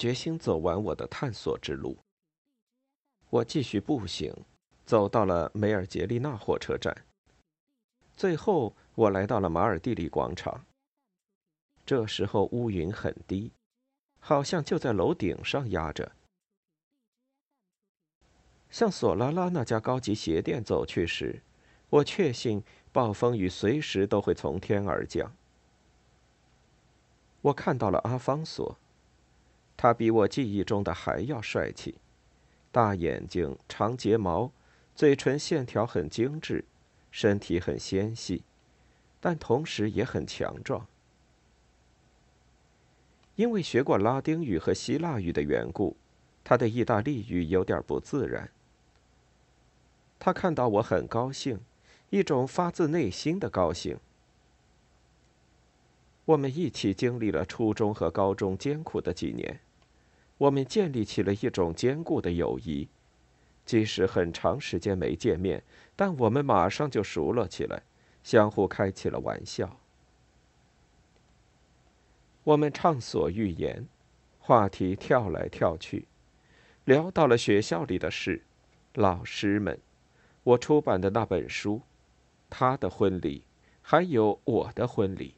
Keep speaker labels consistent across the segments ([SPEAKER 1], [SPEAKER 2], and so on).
[SPEAKER 1] 决心走完我的探索之路。我继续步行，走到了梅尔杰利纳火车站。最后，我来到了马尔蒂里广场。这时候乌云很低，好像就在楼顶上压着。向索拉拉那家高级鞋店走去时，我确信暴风雨随时都会从天而降。我看到了阿方索，他比我记忆中的还要帅气，大眼睛、长睫毛，嘴唇线条很精致，身体很纤细，但同时也很强壮。因为学过拉丁语和希腊语的缘故，他的意大利语有点不自然。他看到我很高兴，一种发自内心的高兴。我们一起经历了初中和高中艰苦的几年，我们建立起了一种坚固的友谊，即使很长时间没见面，但我们马上就熟络起来，相互开起了玩笑。我们畅所欲言，话题跳来跳去，聊到了学校里的事，老师们，我出版的那本书，他的婚礼，还有我的婚礼。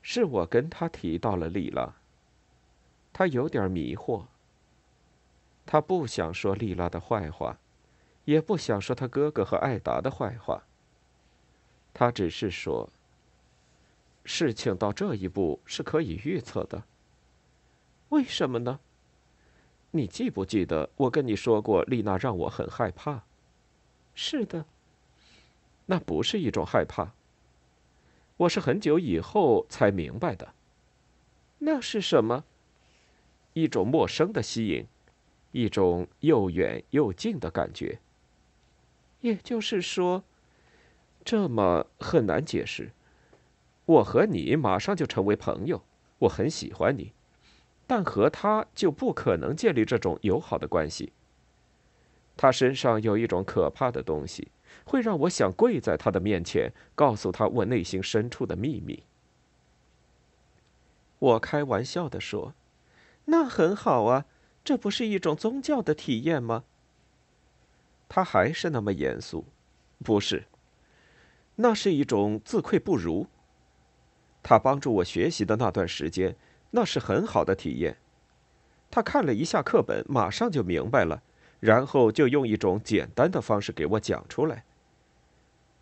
[SPEAKER 1] 是我跟他提到了丽拉。他有点迷惑。他不想说丽拉的坏话，也不想说他哥哥和艾达的坏话。他只是说：“事情到这一步是可以预测的。”为什么呢？你记不记得我跟你说过，丽娜让我很害怕？是的。那不是一种害怕。我是很久以后才明白的。那是什么？一种陌生的吸引，一种又远又近的感觉。也就是说，这么很难解释。我和你马上就成为朋友，我很喜欢你，但和他就不可能建立这种友好的关系。他身上有一种可怕的东西。会让我想跪在他的面前，告诉他我内心深处的秘密。我开玩笑的说：“那很好啊，这不是一种宗教的体验吗？”他还是那么严肃：“不是，那是一种自愧不如。他帮助我学习的那段时间，那是很好的体验。他看了一下课本，马上就明白了。”然后就用一种简单的方式给我讲出来。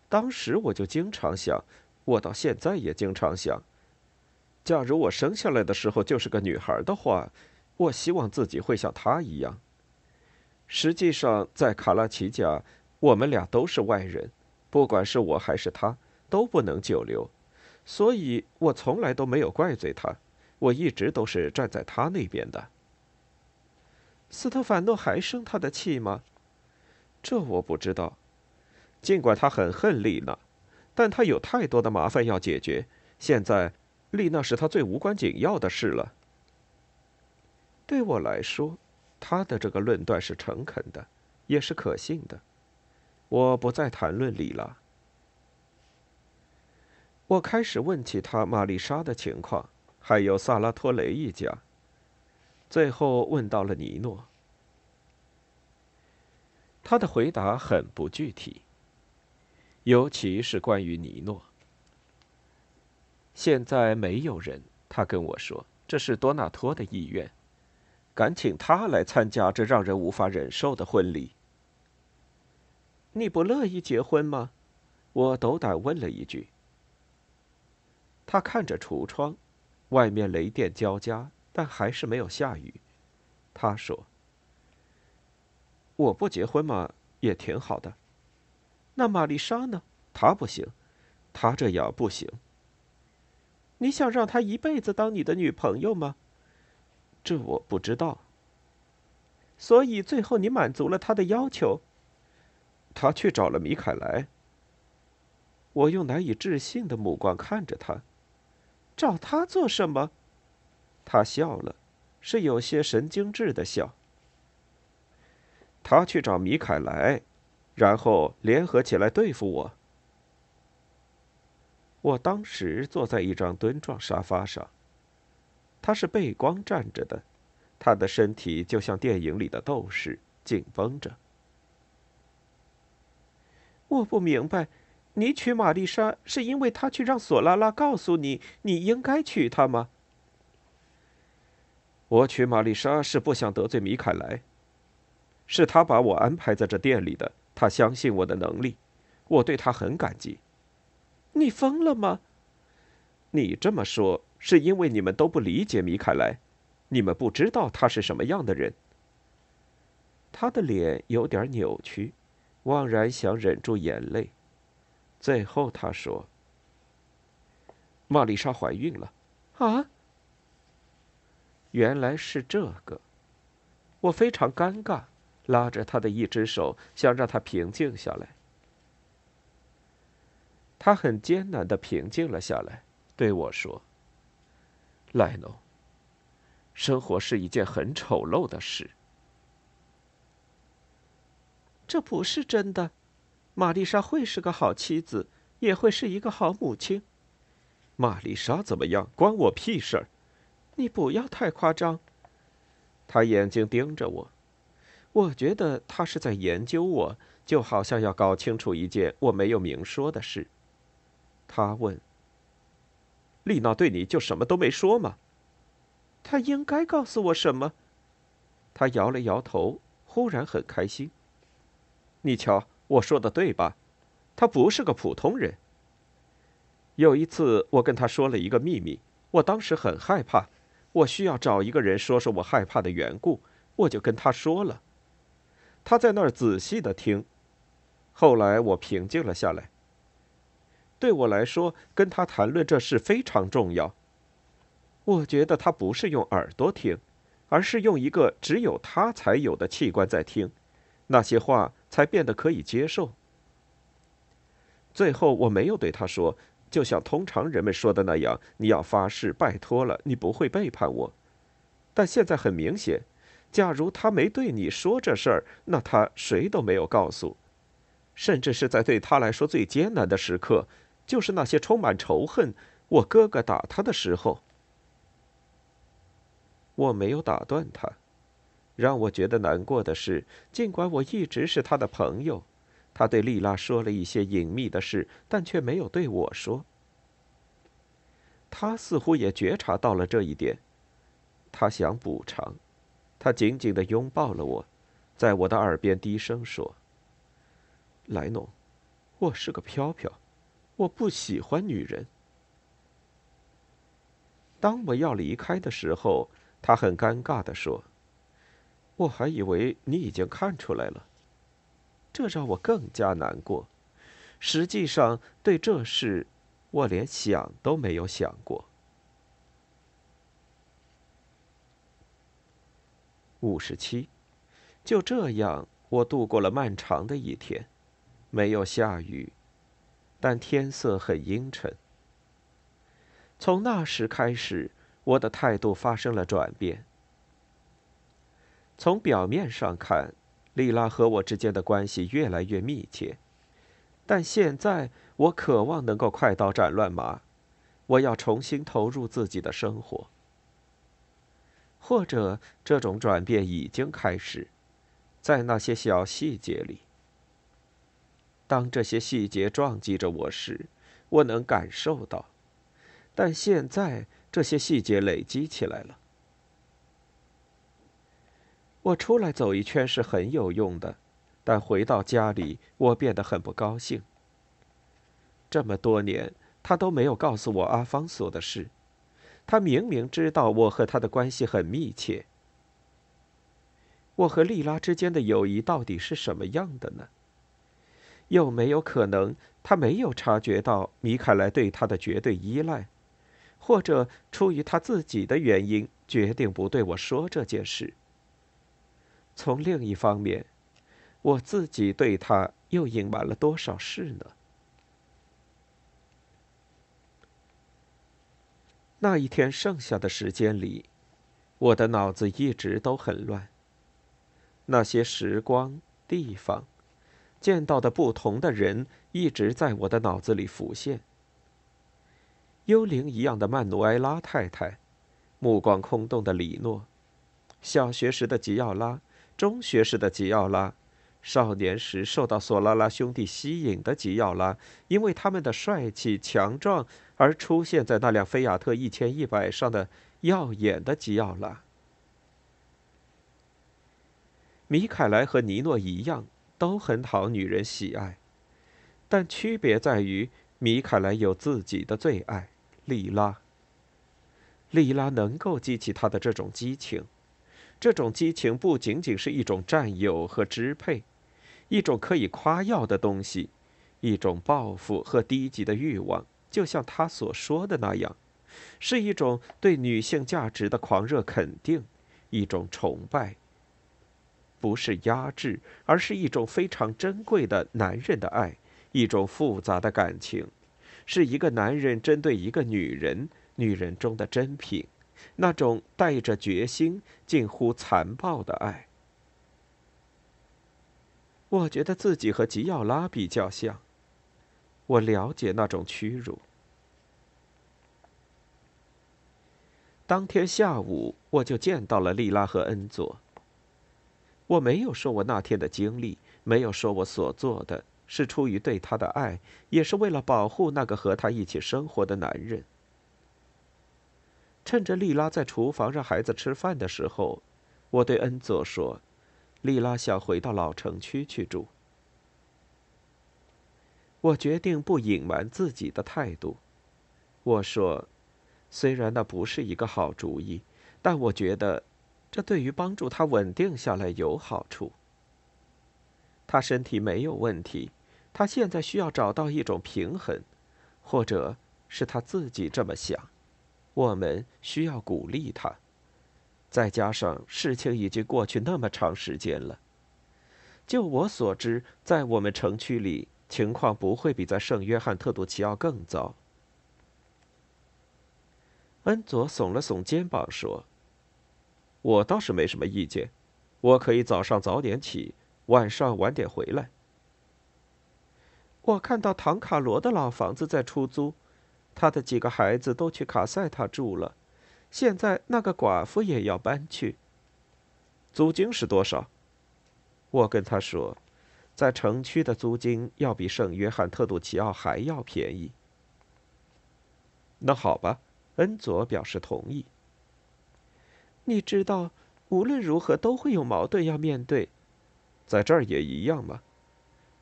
[SPEAKER 1] 当时我就经常想，我到现在也经常想，假如我生下来的时候就是个女孩的话，我希望自己会像她一样。实际上，在卡拉奇家，我们俩都是外人，不管是我还是她，都不能久留，所以我从来都没有怪罪她，我一直都是站在她那边的。斯特凡诺还生他的气吗？这我不知道。尽管他很恨丽娜，但他有太多的麻烦要解决。现在，丽娜是他最无关紧要的事了。对我来说，他的这个论断是诚恳的，也是可信的。我不再谈论丽拉。我开始问起他玛丽莎的情况，还有萨拉托雷一家。最后问到了尼诺，他的回答很不具体，尤其是关于尼诺。现在没有人，他跟我说，这是多纳托的意愿，敢请他来参加这让人无法忍受的婚礼。你不乐意结婚吗？我斗胆问了一句。他看着橱窗，外面雷电交加，但还是没有下雨。他说：“我不结婚嘛，也挺好的。那玛丽莎呢？她不行，她这样不行。你想让她一辈子当你的女朋友吗？这我不知道。所以最后你满足了她的要求。她去找了米凯莱。我用难以置信的目光看着他。找他做什么？他笑了，是有些神经质的笑。他去找米凯莱，然后联合起来对付我。我当时坐在一张墩状沙发上，他是背光站着的，他的身体就像电影里的斗士，紧绷着。我不明白。你娶玛丽莎是因为他去让索拉拉告诉你你应该娶她吗？我娶玛丽莎是不想得罪米凯莱。是他把我安排在这店里的，他相信我的能力，我对他很感激。你疯了吗？你这么说是因为你们都不理解米凯莱，你们不知道他是什么样的人。他的脸有点扭曲，望然想忍住眼泪。最后，他说：“玛丽莎怀孕了。”啊！原来是这个，我非常尴尬，拉着他的一只手，想让他平静下来。他很艰难的平静了下来，对我说：“莱诺，生活是一件很丑陋的事。”这不是真的。玛丽莎会是个好妻子，也会是一个好母亲。玛丽莎怎么样，关我屁事儿！你不要太夸张。他眼睛盯着我，我觉得他是在研究我，就好像要搞清楚一件我没有明说的事。他问：“丽娜对你就什么都没说吗？”他应该告诉我什么？他摇了摇头，忽然很开心。你瞧。我说的对吧？他不是个普通人。有一次，我跟他说了一个秘密，我当时很害怕，我需要找一个人说说我害怕的缘故，我就跟他说了。他在那儿仔细的听，后来我平静了下来。对我来说，跟他谈论这事非常重要。我觉得他不是用耳朵听，而是用一个只有他才有的器官在听，那些话。才变得可以接受。最后，我没有对他说，就像通常人们说的那样：“你要发誓，拜托了，你不会背叛我。”但现在很明显，假如他没对你说这事儿，那他谁都没有告诉，甚至是在对他来说最艰难的时刻，就是那些充满仇恨、我哥哥打他的时候。我没有打断他。让我觉得难过的是，尽管我一直是他的朋友，他对丽拉说了一些隐秘的事，但却没有对我说。他似乎也觉察到了这一点，他想补偿，他紧紧的拥抱了我，在我的耳边低声说：“莱农，我是个飘飘，我不喜欢女人。”当我要离开的时候，他很尴尬的说。我还以为你已经看出来了，这让我更加难过。实际上，对这事，我连想都没有想过。五十七，就这样，我度过了漫长的一天，没有下雨，但天色很阴沉。从那时开始，我的态度发生了转变。从表面上看，丽拉和我之间的关系越来越密切，但现在我渴望能够快刀斩乱麻，我要重新投入自己的生活。或者这种转变已经开始，在那些小细节里。当这些细节撞击着我时，我能感受到，但现在这些细节累积起来了。我出来走一圈是很有用的，但回到家里，我变得很不高兴。这么多年，他都没有告诉我阿方索的事。他明明知道我和他的关系很密切。我和莉拉之间的友谊到底是什么样的呢？有没有可能，他没有察觉到米凯莱对他的绝对依赖，或者出于他自己的原因，决定不对我说这件事？从另一方面，我自己对他又隐瞒了多少事呢？那一天剩下的时间里，我的脑子一直都很乱。那些时光、地方。见到的不同的人一直在我的脑子里浮现。幽灵一样的曼努埃拉太太，目光空洞的里诺，小学时的吉奥拉，中学时的吉奥拉，少年时受到索拉拉兄弟吸引的吉奥拉，因为他们的帅气强壮而出现在那辆菲亚特一千一百上的耀眼的吉奥拉。米凯莱和尼诺一样。都很讨女人喜爱，但区别在于，米凯莱有自己的最爱——莉拉。莉拉能够激起他的这种激情，这种激情不仅仅是一种占有和支配，一种可以夸耀的东西，一种报复和低级的欲望，就像他所说的那样，是一种对女性价值的狂热肯定，一种崇拜。不是压制，而是一种非常珍贵的男人的爱，一种复杂的感情，是一个男人针对一个女人，女人中的珍品，那种带着决心、近乎残暴的爱。我觉得自己和吉奥拉比较像，我了解那种屈辱。当天下午，我就见到了莉拉和恩佐。我没有说我那天的经历，没有说我所做的是出于对他的爱，也是为了保护那个和他一起生活的男人。趁着莉拉在厨房让孩子吃饭的时候，我对恩佐说：“莉拉想回到老城区去住。”我决定不隐瞒自己的态度。我说：“虽然那不是一个好主意，但我觉得……”这对于帮助他稳定下来有好处。他身体没有问题，他现在需要找到一种平衡，或者是他自己这么想。我们需要鼓励他。再加上事情已经过去那么长时间了，就我所知，在我们城区里情况不会比在圣约翰特杜奇奥更糟。恩佐耸了耸肩膀说。我倒是没什么意见，我可以早上早点起，晚上晚点回来。我看到唐卡罗的老房子在出租，他的几个孩子都去卡塞塔住了，现在那个寡妇也要搬去。租金是多少？我跟他说，在城区的租金要比圣约翰特杜奇奥还要便宜。那好吧，恩佐表示同意。你知道，无论如何都会有矛盾要面对，在这儿也一样吗？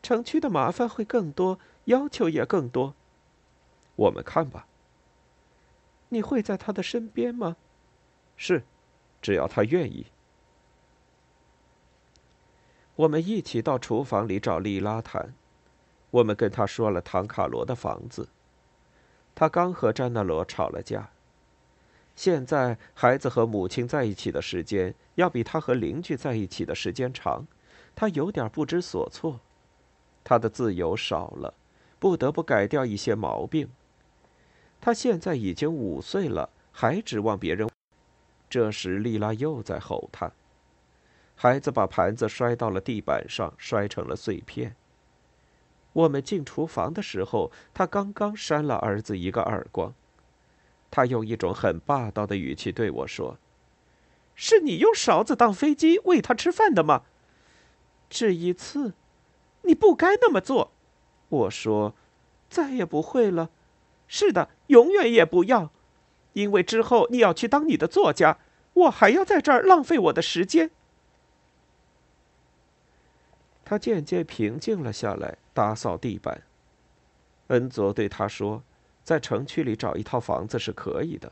[SPEAKER 1] 城区的麻烦会更多，要求也更多。我们看吧。你会在他的身边吗？是，只要他愿意。我们一起到厨房里找莉拉谈。我们跟他说了唐卡罗的房子。他刚和詹纳罗吵了架。现在孩子和母亲在一起的时间要比他和邻居在一起的时间长，他有点不知所措。他的自由少了，不得不改掉一些毛病。他现在已经五岁了，还指望别人。这时，丽拉又在吼他。孩子把盘子摔到了地板上，摔成了碎片。我们进厨房的时候，他刚刚扇了儿子一个耳光。他用一种很霸道的语气对我说：“是你用勺子当飞机喂他吃饭的吗？”这一次，你不该那么做。我说：“再也不会了。”是的，永远也不要，因为之后你要去当你的作家，我还要在这儿浪费我的时间。他渐渐平静了下来，打扫地板。恩佐对他说：“在城区里找一套房子是可以的。”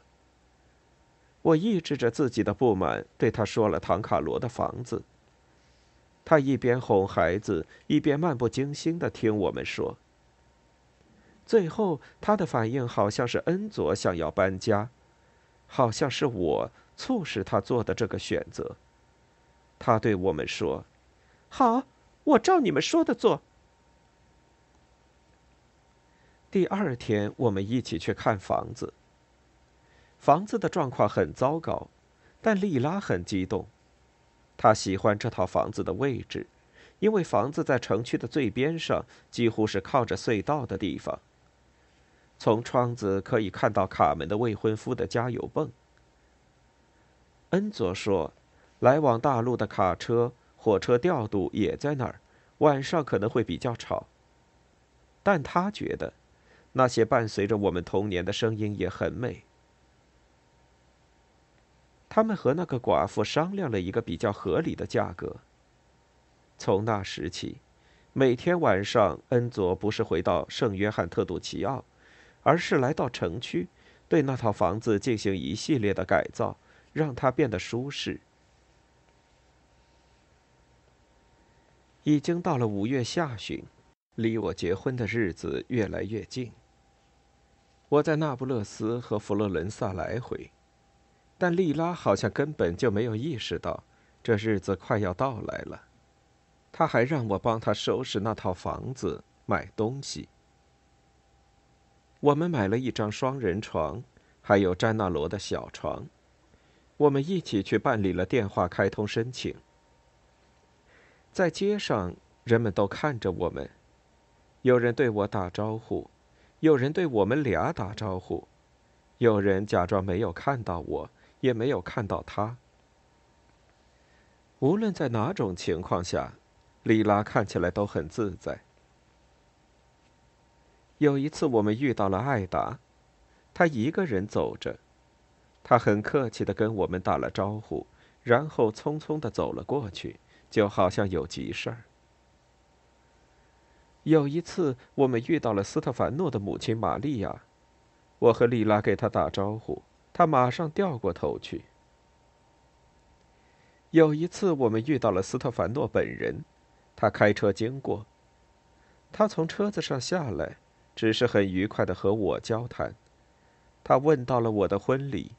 [SPEAKER 1] 我抑制着自己的不满，对他说了唐卡罗的房子。他一边哄孩子，一边漫不经心地听我们说。最后，他的反应好像是恩佐想要搬家，好像是我促使他做的这个选择。他对我们说：“好，我照你们说的做。”第二天，我们一起去看房子。房子的状况很糟糕，但莉拉很激动。她喜欢这套房子的位置，因为房子在城区的最边上，几乎是靠着隧道的地方。从窗子可以看到卡门的未婚夫的加油泵。恩佐说，来往大陆的卡车、火车调度也在那儿，晚上可能会比较吵。但他觉得，那些伴随着我们童年的声音也很美。他们和那个寡妇商量了一个比较合理的价格。从那时起，每天晚上，恩佐不是回到圣约翰特杜奇奥，而是来到城区，对那套房子进行一系列的改造，让它变得舒适。已经到了五月下旬，离我结婚的日子越来越近。我在那不勒斯和佛罗伦萨来回。但莉拉好像根本就没有意识到，这日子快要到来了。他还让我帮他收拾那套房子、买东西。我们买了一张双人床，还有詹纳罗的小床。我们一起去办理了电话开通申请。在街上，人们都看着我们，有人对我打招呼，有人对我们俩打招呼，有人假装没有看到我。也没有看到他。无论在哪种情况下，莉拉看起来都很自在。有一次，我们遇到了艾达，他一个人走着，他很客气的跟我们打了招呼，然后匆匆的走了过去，就好像有急事儿。有一次，我们遇到了斯特凡诺的母亲玛利亚，我和莉拉给他打招呼。他马上掉过头去。有一次，我们遇到了斯特凡诺本人，他开车经过。他从车子上下来，只是很愉快的和我交谈。他问到了我的婚礼，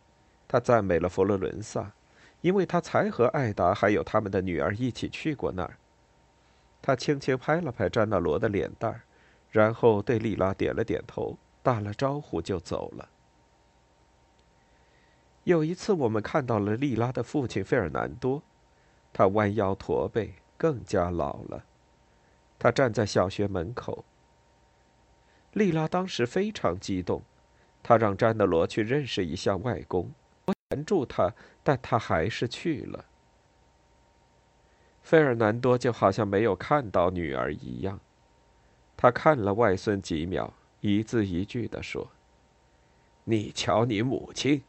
[SPEAKER 1] 他赞美了佛罗伦萨，因为他才和艾达还有他们的女儿一起去过那儿。他轻轻拍了拍詹纳罗的脸蛋，然后对莉拉点了点头，打了招呼就走了。有一次，我们看到了莉拉的父亲费尔南多，他弯腰驼背，更加老了。他站在小学门口。莉拉当时非常激动，他让詹德罗去认识一下外公。我拦住他，但他还是去了。费尔南多就好像没有看到女儿一样，他看了外孙几秒，一字一句地说：“你瞧，你母亲。”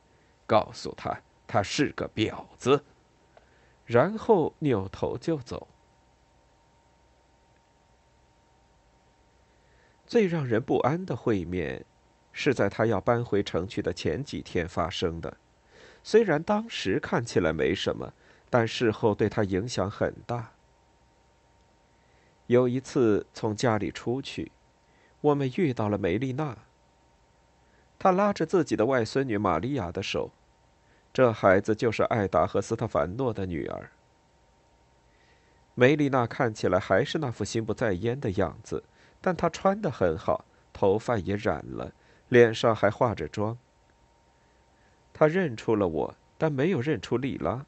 [SPEAKER 1] 告诉他，他是个婊子，然后扭头就走。最让人不安的会面，是在他要搬回城去的前几天发生的。虽然当时看起来没什么，但事后对他影响很大。有一次从家里出去，我们遇到了梅丽娜。他拉着自己的外孙女玛利亚的手，这孩子就是艾达和斯特凡诺的女儿。梅丽娜看起来还是那副心不在焉的样子，但她穿得很好，头发也染了，脸上还化着妆。她认出了我，但没有认出莉拉，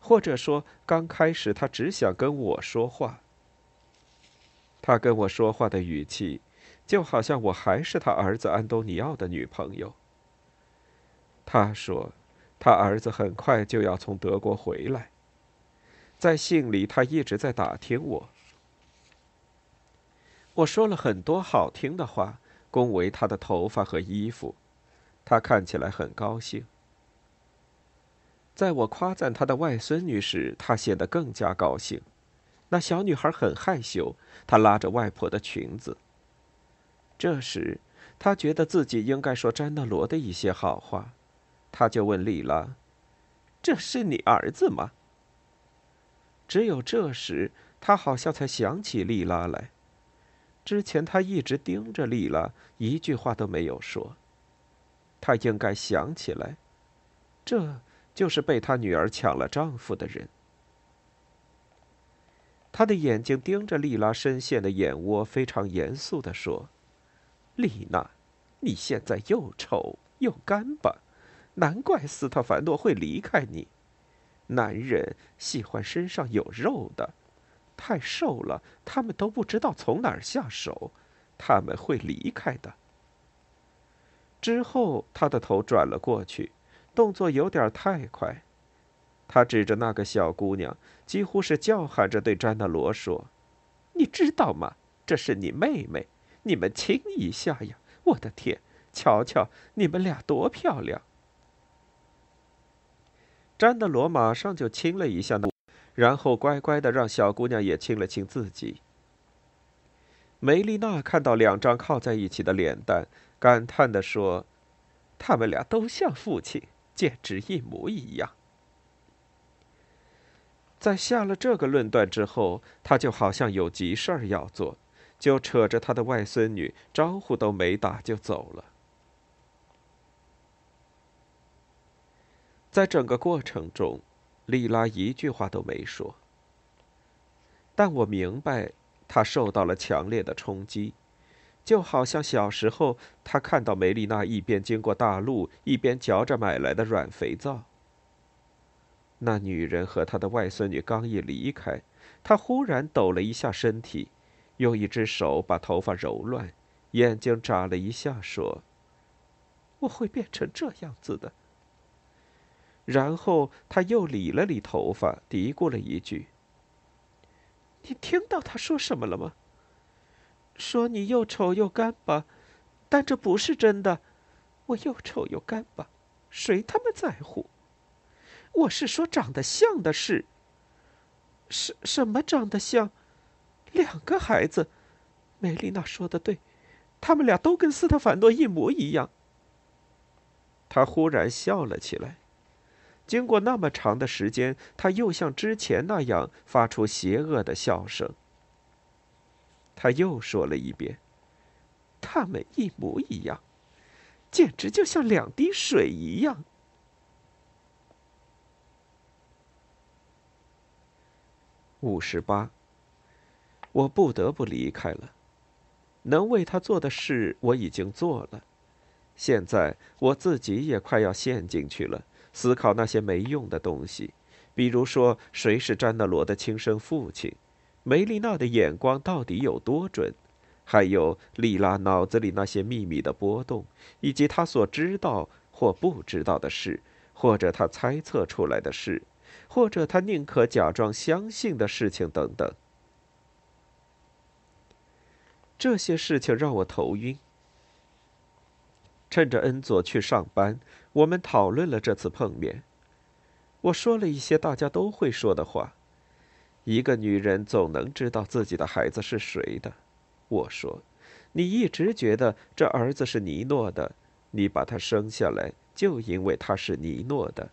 [SPEAKER 1] 或者说，刚开始她只想跟我说话。她跟我说话的语气。就好像我还是他儿子安东尼奥的女朋友。他说，他儿子很快就要从德国回来。在信里，他一直在打听我。我说了很多好听的话，恭维他的头发和衣服，他看起来很高兴。在我夸赞他的外孙女时，他显得更加高兴。那小女孩很害羞，她拉着外婆的裙子。这时，他觉得自己应该说詹纳罗的一些好话，他就问丽拉：“这是你儿子吗？”只有这时，他好像才想起丽拉来。之前他一直盯着丽拉，一句话都没有说。他应该想起来，这就是被他女儿抢了丈夫的人。他的眼睛盯着丽拉深陷的眼窝，非常严肃地说：“丽娜，你现在又丑又干巴，难怪斯特凡诺会离开你。男人喜欢身上有肉的，太瘦了，他们都不知道从哪儿下手，他们会离开的。”之后，他的头转了过去，动作有点太快。他指着那个小姑娘，几乎是叫喊着对詹纳罗说：“你知道吗？这是你妹妹，你们亲一下呀！我的天，瞧瞧你们俩多漂亮！”詹纳罗马上就亲了一下那，然后乖乖的让小姑娘也亲了亲自己。梅丽娜看到两张靠在一起的脸蛋，感叹的说：“他们俩都像父亲，简直一模一样。”在下了这个论断之后，他就好像有急事儿要做，就扯着他的外孙女，招呼都没打就走了。在整个过程中，莉拉一句话都没说。但我明白，她受到了强烈的冲击，就好像小时候他看到梅丽娜一边经过大路，一边嚼着买来的软肥皂。那女人和她的外孙女刚一离开，他忽然抖了一下身体，用一只手把头发揉乱，眼睛眨了一下，说：“我会变成这样子的。”然后他又理了理头发，嘀咕了一句：“你听到他说什么了吗？说你又丑又干巴，但这不是真的。我又丑又干巴，谁他妈在乎？”我是说，长得像的是。什什么长得像？两个孩子，梅丽娜说的对，他们俩都跟斯特凡诺一模一样。他忽然笑了起来。经过那么长的时间，他又像之前那样发出邪恶的笑声。他又说了一遍：“他们一模一样，简直就像两滴水一样。”五十八，我不得不离开了。能为他做的事我已经做了，现在我自己也快要陷进去了，思考那些没用的东西，比如说谁是詹纳罗的亲生父亲，梅丽娜的眼光到底有多准，还有莉拉脑子里那些秘密的波动，以及她所知道或不知道的事，或者她猜测出来的事。或者她宁可假装相信的事情等等，这些事情让我头晕。趁着恩佐去上班，我们讨论了这次碰面。我说了一些大家都会说的话：一个女人总能知道自己的孩子是谁的。我说，你一直觉得这儿子是尼诺的，你把他生下来就因为他是尼诺的。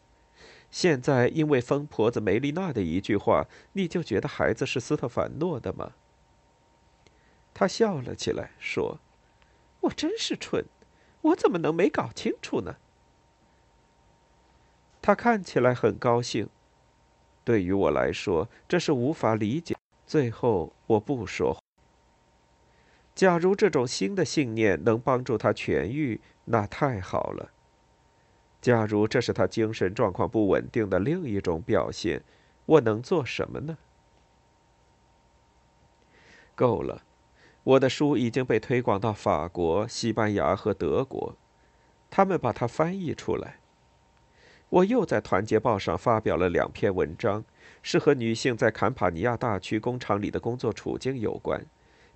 [SPEAKER 1] 现在因为疯婆子梅丽娜的一句话，你就觉得孩子是斯特凡诺的吗？他笑了起来，说：“我真是蠢，我怎么能没搞清楚呢？”他看起来很高兴。对于我来说，这是无法理解。最后，我不说。假如这种新的信念能帮助他痊愈，那太好了。假如这是他精神状况不稳定的另一种表现，我能做什么呢？够了，我的书已经被推广到法国、西班牙和德国，他们把它翻译出来。我又在《团结报》上发表了两篇文章，是和女性在坎帕尼亚大区工厂里的工作处境有关，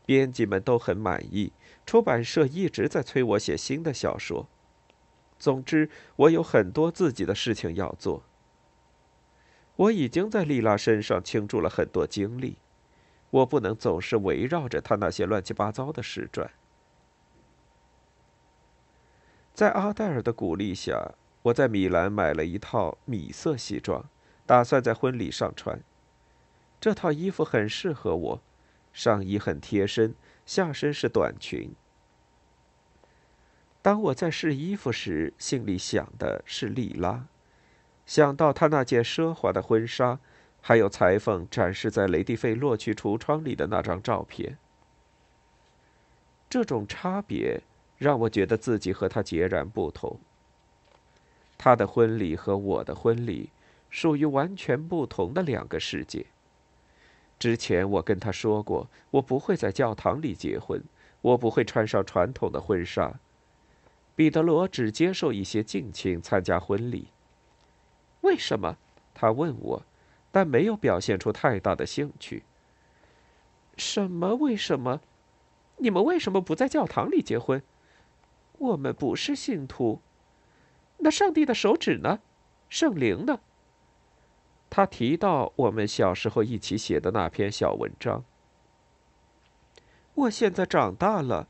[SPEAKER 1] 编辑们都很满意，出版社一直在催我写新的小说。总之，我有很多自己的事情要做。我已经在丽拉身上倾注了很多精力，我不能总是围绕着她那些乱七八糟的事转。在阿黛尔的鼓励下，我在米兰买了一套米色西装，打算在婚礼上穿。这套衣服很适合我，上衣很贴身，下身是短裙。当我在试衣服时，心里想的是莉拉，想到她那件奢华的婚纱，还有裁缝展示在雷蒂费洛区橱窗里的那张照片。这种差别让我觉得自己和他截然不同。他的婚礼和我的婚礼属于完全不同的两个世界。之前我跟他说过，我不会在教堂里结婚，我不会穿上传统的婚纱。彼得罗只接受一些近亲参加婚礼。为什么？他问我，但没有表现出太大的兴趣。什么？为什么？你们为什么不在教堂里结婚？我们不是信徒。那上帝的手指呢？圣灵呢？他提到我们小时候一起写的那篇小文章。我现在长大了。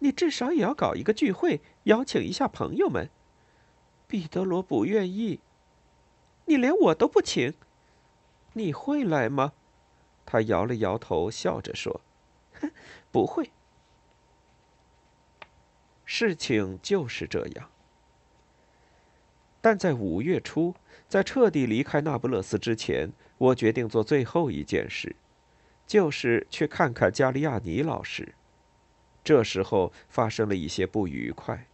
[SPEAKER 1] 你至少也要搞一个聚会，邀请一下朋友们。彼得罗不愿意。你连我都不请。你会来吗？他摇了摇头，笑着说。哼不会。事情就是这样。但在五月初，在彻底离开那不勒斯之前，我决定做最后一件事，就是去看看加利亚尼老师。这时候发生了一些不愉快。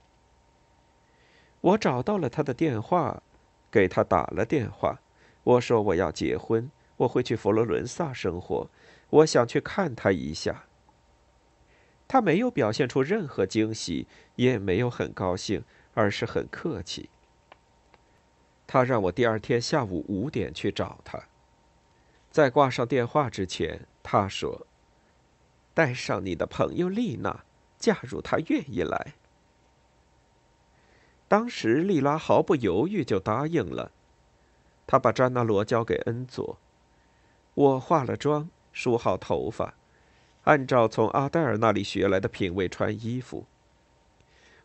[SPEAKER 1] 我找到了他的电话，给他打了电话。我说我要结婚，我会去佛罗伦萨生活，我想去看他一下。他没有表现出任何惊喜，也没有很高兴，而是很客气。他让我第二天下午五点去找他。在挂上电话之前，他说：“带上你的朋友丽娜，假如她愿意来。”当时丽拉毫不犹豫就答应了。他把詹纳罗交给恩佐，我化了妆，梳好头发。按照从阿黛尔那里学来的品味穿衣服，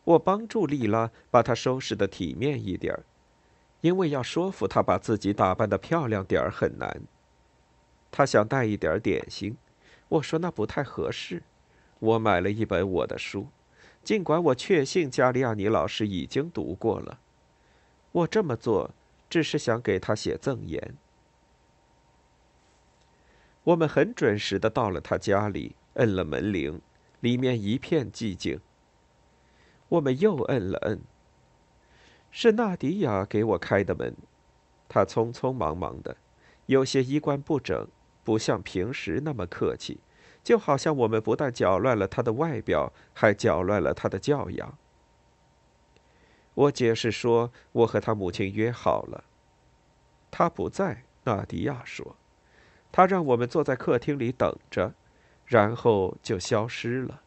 [SPEAKER 1] 我帮助丽拉把她收拾的体面一点儿，因为要说服她把自己打扮的漂亮点儿很难。她想带一点点心，我说那不太合适。我买了一本我的书，尽管我确信加利亚尼老师已经读过了。我这么做只是想给他写赠言。我们很准时的到了他家里，摁了门铃，里面一片寂静。我们又摁了摁。是纳迪亚给我开的门，她匆匆忙忙的，有些衣冠不整，不像平时那么客气，就好像我们不但搅乱了他的外表，还搅乱了他的教养。我解释说，我和他母亲约好了。他不在，纳迪亚说。他让我们坐在客厅里等着，然后就消失了。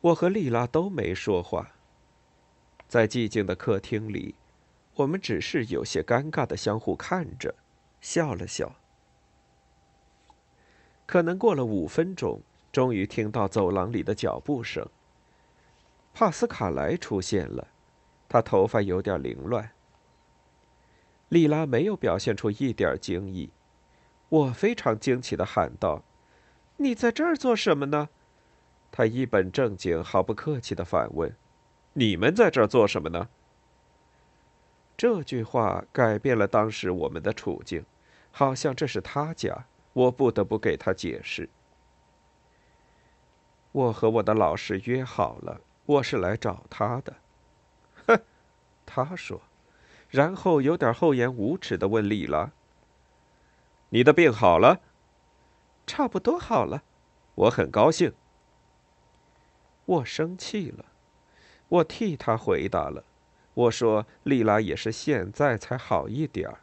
[SPEAKER 1] 我和丽拉都没说话。在寂静的客厅里，我们只是有些尴尬的相互看着，笑了笑。可能过了五分钟，终于听到走廊里的脚步声。帕斯卡莱出现了，他头发有点凌乱。莉拉没有表现出一点惊异，我非常惊奇的喊道：“你在这儿做什么呢？”他一本正经、毫不客气的反问：“你们在这儿做什么呢？”这句话改变了当时我们的处境，好像这是他家，我不得不给他解释。我和我的老师约好了，我是来找他的。哼，他说。然后有点厚颜无耻的问丽拉：“你的病好了？”“差不多好了。”“我很高兴。”我生气了，我替他回答了。我说：“丽拉也是现在才好一点儿。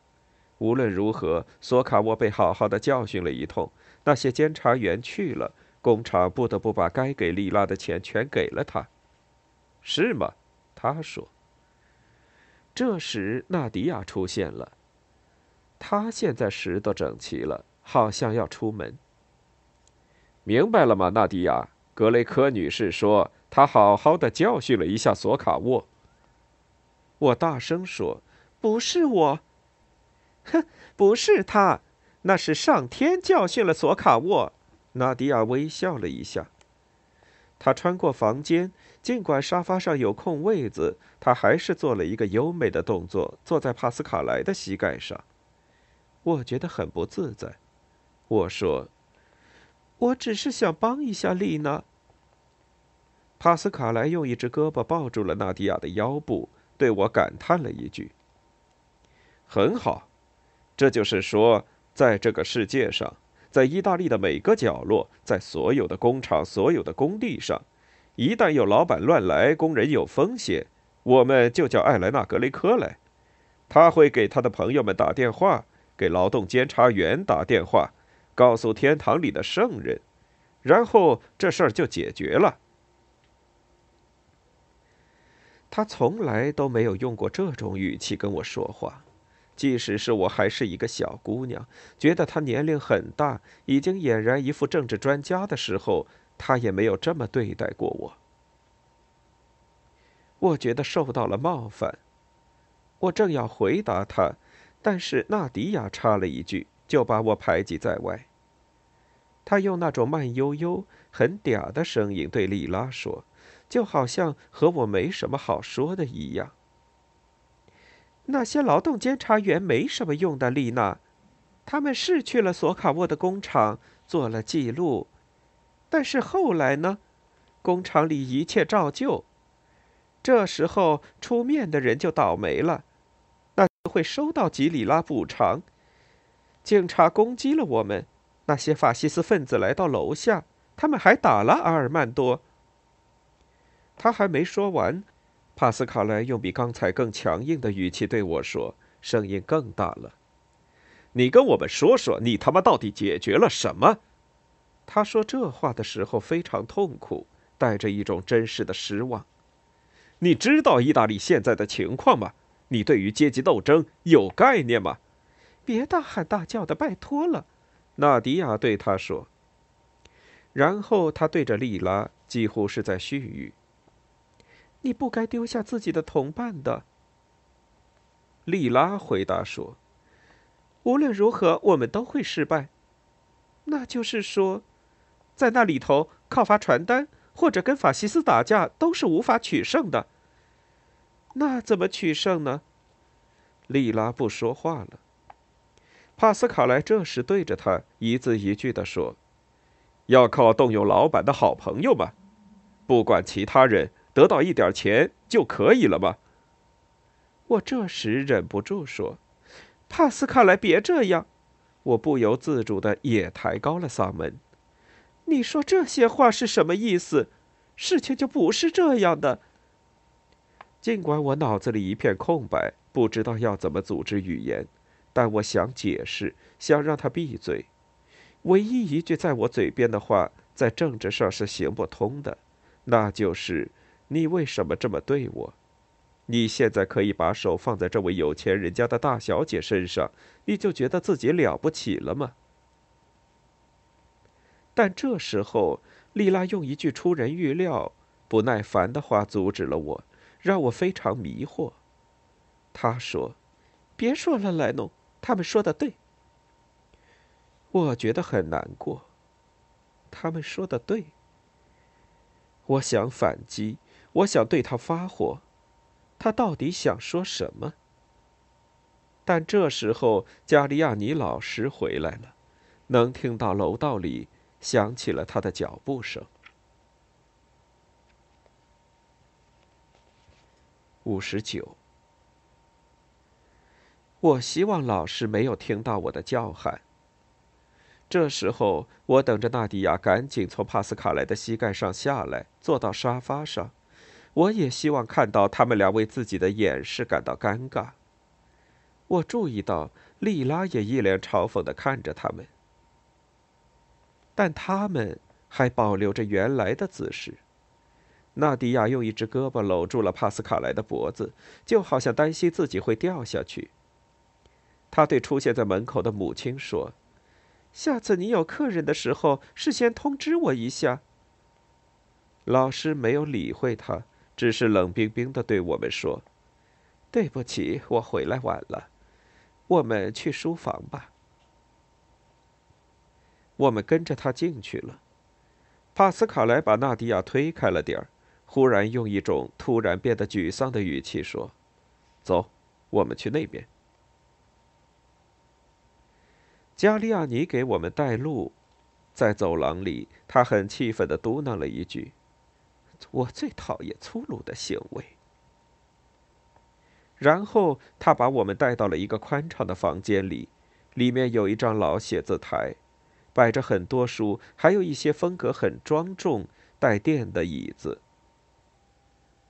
[SPEAKER 1] 无论如何，索卡沃被好好的教训了一通。那些监察员去了，工厂不得不把该给丽拉的钱全给了他。是吗？”他说。这时，纳迪亚出现了。他现在拾掇整齐了，好像要出门。明白了吗，纳迪亚？格雷科女士说，他好好的教训了一下索卡沃。我大声说：“不是我。”哼，不是他，那是上天教训了索卡沃。纳迪亚微笑了一下。他穿过房间，尽管沙发上有空位子，他还是做了一个优美的动作，坐在帕斯卡莱的膝盖上。我觉得很不自在。我说：“我只是想帮一下丽娜。”帕斯卡莱用一只胳膊抱住了纳迪亚的腰部，对我感叹了一句：“很好。”这就是说，在这个世界上。在意大利的每个角落，在所有的工厂、所有的工地上，一旦有老板乱来，工人有风险，我们就叫艾莱娜·格雷科来，他会给他的朋友们打电话，给劳动监察员打电话，告诉天堂里的圣人，然后这事儿就解决了。他从来都没有用过这种语气跟我说话。即使是我还是一个小姑娘，觉得他年龄很大，已经俨然一副政治专家的时候，他也没有这么对待过我。我觉得受到了冒犯。我正要回答他，但是纳迪亚插了一句，就把我排挤在外。他用那种慢悠悠、很嗲的声音对莉拉说，就好像和我没什么好说的一样。那些劳动监察员没什么用的，丽娜。他们是去了索卡沃的工厂做了记录，但是后来呢？工厂里一切照旧。这时候出面的人就倒霉了，那会收到几里拉补偿。警察攻击了我们，那些法西斯分子来到楼下，他们还打了阿尔曼多。他还没说完。帕斯卡莱用比刚才更强硬的语气对我说，声音更大了：“你跟我们说说，你他妈到底解决了什么？”他说这话的时候非常痛苦，带着一种真实的失望。你知道意大利现在的情况吗？你对于阶级斗争有概念吗？别大喊大叫的，拜托了。”纳迪亚对他说。然后他对着莉拉，几乎是在絮语。你不该丢下自己的同伴的。莉拉回答说：“无论如何，我们都会失败。那就是说，在那里头靠发传单或者跟法西斯打架都是无法取胜的。那怎么取胜呢？”莉拉不说话了。帕斯卡莱这时对着他一字一句的说：“要靠动用老板的好朋友们，不管其他人。”得到一点钱就可以了吗？我这时忍不住说：“帕斯卡莱，别这样！”我不由自主的也抬高了嗓门：“你说这些话是什么意思？事情就不是这样的。”尽管我脑子里一片空白，不知道要怎么组织语言，但我想解释，想让他闭嘴。唯一一句在我嘴边的话，在政治上是行不通的，那就是。你为什么这么对我？你现在可以把手放在这位有钱人家的大小姐身上，你就觉得自己了不起了吗？但这时候，丽拉用一句出人预料、不耐烦的话阻止了我，让我非常迷惑。她说：“别说了，莱农，他们说的对。”我觉得很难过。他们说的对。我想反击。我想对他发火，他到底想说什么？但这时候，加利亚尼老师回来了，能听到楼道里响起了他的脚步声。五十九。我希望老师没有听到我的叫喊。这时候，我等着纳迪亚赶紧从帕斯卡莱的膝盖上下来，坐到沙发上。我也希望看到他们俩为自己的掩饰感到尴尬。我注意到莉拉也一脸嘲讽的看着他们，但他们还保留着原来的姿势。纳迪亚用一只胳膊搂住了帕斯卡莱的脖子，就好像担心自己会掉下去。他对出现在门口的母亲说：“下次你有客人的时候，事先通知我一下。”老师没有理会他，只是冷冰冰的对我们说：“对不起，我回来晚了，我们去书房吧。”我们跟着他进去了。帕斯卡莱把纳迪亚推开了点儿，忽然用一种突然变得沮丧的语气说：“走，我们去那边。”加利亚尼给我们带路，在走廊里，他很气愤的嘟囔了一句：“我最讨厌粗鲁的行为。”然后他把我们带到了一个宽敞的房间里，里面有一张老写字台。摆着很多书，还有一些风格很庄重、带垫的椅子。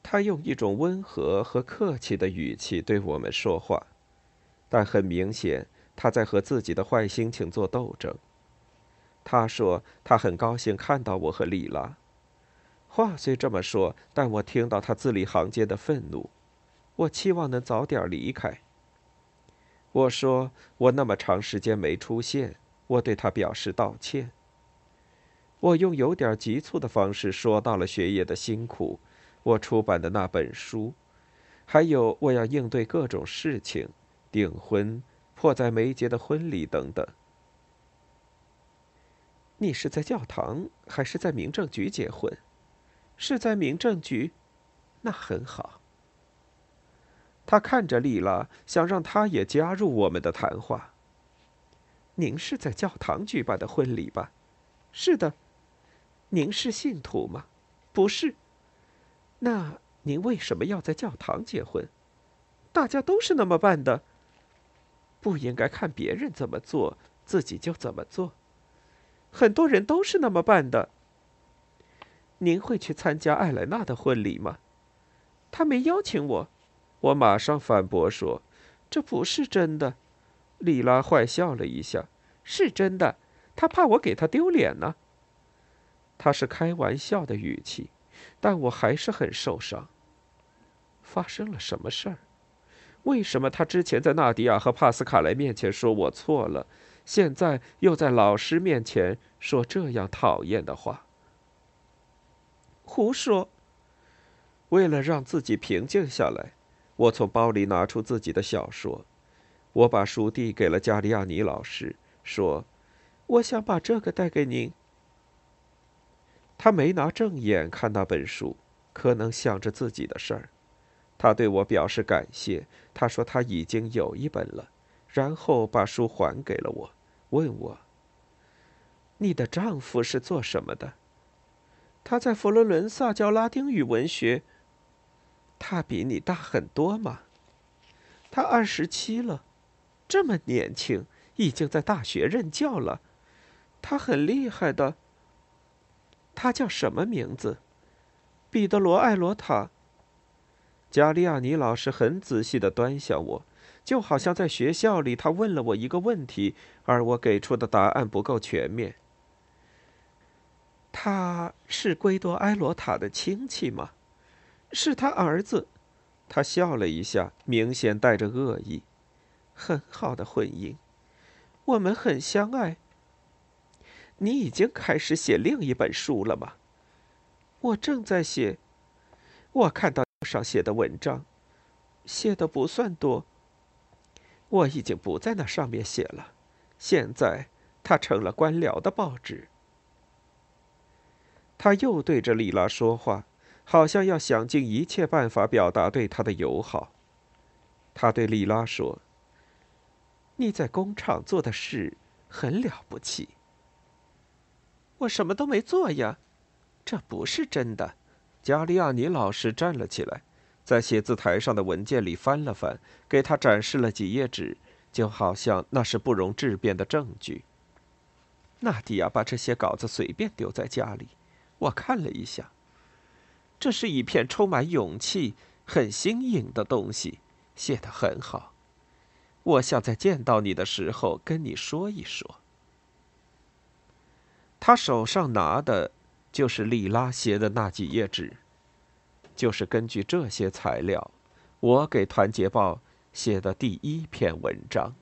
[SPEAKER 1] 他用一种温和和客气的语气对我们说话，但很明显，他在和自己的坏心情做斗争。他说他很高兴看到我和丽拉。话虽这么说，但我听到他字里行间的愤怒。我期望能早点离开。我说我那么长时间没出现。我对他表示道歉。我用有点急促的方式说到了学业的辛苦，我出版的那本书，还有我要应对各种事情，订婚、迫在眉睫的婚礼等等。你是在教堂还是在民政局结婚？是在民政局，那很好。他看着丽拉，想让她也加入我们的谈话。您是在教堂举办的婚礼吧？是的。您是信徒吗？不是。那您为什么要在教堂结婚？大家都是那么办的。不应该看别人怎么做，自己就怎么做。很多人都是那么办的。您会去参加艾莱娜的婚礼吗？他没邀请我。我马上反驳说：“这不是真的。”莉拉坏笑了一下，是真的，他怕我给他丢脸呢。他是开玩笑的语气，但我还是很受伤。发生了什么事儿？为什么他之前在纳迪亚和帕斯卡莱面前说我错了，现在又在老师面前说这样讨厌的话？胡说！为了让自己平静下来，我从包里拿出自己的小说。我把书递给了加利亚尼老师，说：“我想把这个带给您。”他没拿正眼看那本书，可能想着自己的事儿。他对我表示感谢，他说他已经有一本了，然后把书还给了我，问我：“你的丈夫是做什么的？”他在佛罗伦萨教拉丁语文学。他比你大很多吗？他二十七了。这么年轻，已经在大学任教了，他很厉害的。他叫什么名字？彼得罗·艾罗塔。加利亚尼老师很仔细的端详我，就好像在学校里他问了我一个问题，而我给出的答案不够全面。他是圭多·埃罗塔的亲戚吗？是他儿子。他笑了一下，明显带着恶意。很好的婚姻，我们很相爱。你已经开始写另一本书了吗？我正在写。我看到上写的文章，写的不算多。我已经不在那上面写了，现在它成了官僚的报纸。他又对着丽拉说话，好像要想尽一切办法表达对她的友好。他对丽拉说。你在工厂做的事很了不起。我什么都没做呀，这不是真的。加利亚尼老师站了起来，在写字台上的文件里翻了翻，给他展示了几页纸，就好像那是不容置辩的证据。纳迪亚把这些稿子随便丢在家里，我看了一下，这是一篇充满勇气、很新颖的东西，写得很好。我想在见到你的时候跟你说一说。他手上拿的，就是利拉写的那几页纸，就是根据这些材料，我给《团结报》写的第一篇文章。